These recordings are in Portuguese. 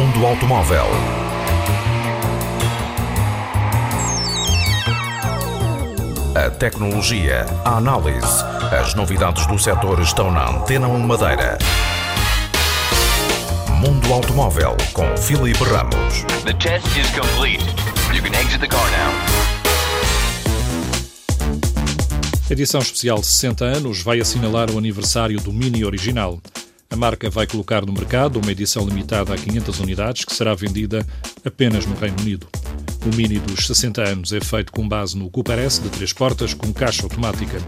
automóvel. A tecnologia, a análise, as novidades do setor estão na Antena 1 Madeira. Mundo Automóvel com Filipe Ramos. The test is complete. You can exit the car now. Edição especial 60 anos vai assinalar o aniversário do Mini original. A marca vai colocar no mercado uma edição limitada a 500 unidades que será vendida apenas no Reino Unido. O Mini dos 60 anos é feito com base no Cooper S de três portas com caixa automática.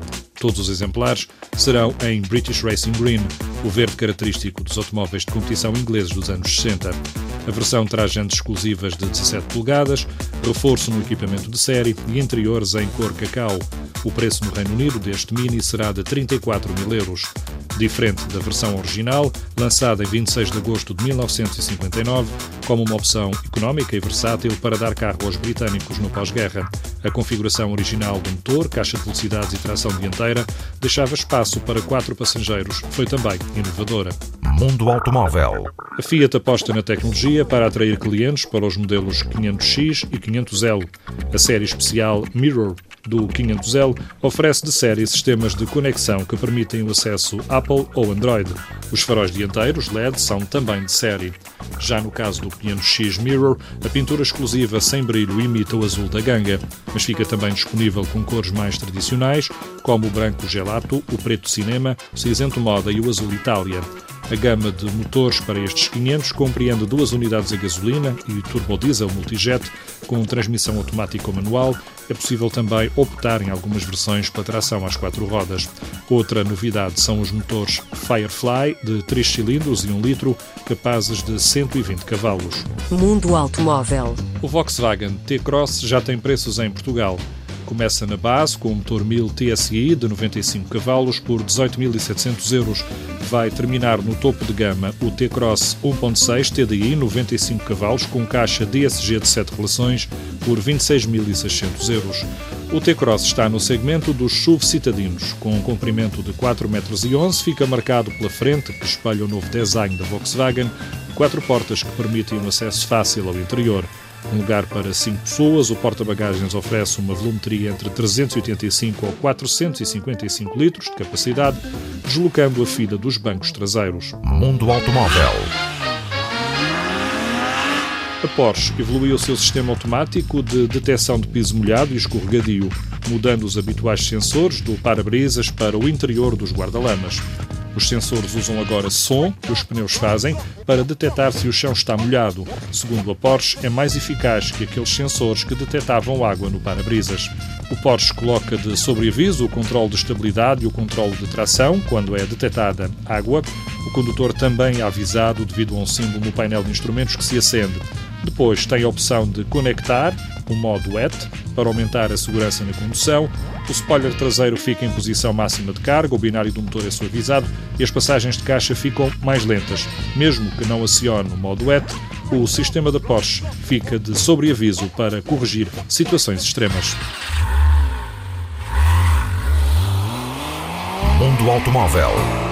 Todos os exemplares serão em British Racing Green, o verde característico dos automóveis de competição ingleses dos anos 60. A versão traz jantes exclusivas de 17 polegadas, reforço no equipamento de série e interiores em cor cacau. O preço no Reino Unido deste Mini será de 34 mil euros. Diferente da versão original, lançada em 26 de agosto de 1959, como uma opção económica e versátil para dar carro aos britânicos no pós-guerra. A configuração original do motor, caixa de velocidades e tração dianteira deixava espaço para quatro passageiros. Foi também inovadora. Mundo Automóvel. A Fiat aposta na tecnologia para atrair clientes para os modelos 500X e 500L. A série especial Mirror do 500L oferece de série sistemas de conexão que permitem o acesso Apple ou Android. Os faróis dianteiros LED são também de série. Já no caso do 500X Mirror, a pintura exclusiva sem brilho imita o azul da ganga, mas fica também disponível com cores mais tradicionais, como o branco gelato, o preto cinema, o cinzento moda e o azul Itália. A gama de motores para estes 500 compreende duas unidades a gasolina e turbodiesel multijet com transmissão automática ou manual. É possível também optar em algumas versões para tração às quatro rodas. Outra novidade são os motores Firefly de 3 cilindros e 1 litro, capazes de 120 cavalos. Mundo Automóvel. O Volkswagen T-Cross já tem preços em Portugal. Começa na base com o motor 1000 TSI de 95 cavalos por 18.700 euros. Vai terminar no topo de gama o T-Cross 1.6 TDI 95 cavalos com caixa DSG de 7 relações por 26.600 euros. O T-Cross está no segmento dos SUV citadinos, com um comprimento de 4,11 metros, fica marcado pela frente, que espelha o novo design da Volkswagen, quatro portas que permitem um acesso fácil ao interior. Um lugar para 5 pessoas, o porta-bagagens oferece uma volumetria entre 385 ou 455 litros de capacidade, deslocando a fila dos bancos traseiros. Mundo Automóvel. A Porsche evoluiu o seu sistema automático de detecção de piso molhado e escorregadio, mudando os habituais sensores do para-brisas para o interior dos guarda-lamas. Os sensores usam agora som que os pneus fazem para detectar se o chão está molhado. Segundo a Porsche, é mais eficaz que aqueles sensores que detectavam água no para-brisas. O Porsche coloca de sobreaviso o controle de estabilidade e o controle de tração quando é detectada água. O condutor também é avisado devido a um símbolo no painel de instrumentos que se acende. Depois tem a opção de conectar o modo WET para aumentar a segurança na condução. O spoiler traseiro fica em posição máxima de carga, o binário do motor é suavizado e as passagens de caixa ficam mais lentas. Mesmo que não acione o modo WET, o sistema da Porsche fica de sobreaviso para corrigir situações extremas. Mundo Automóvel.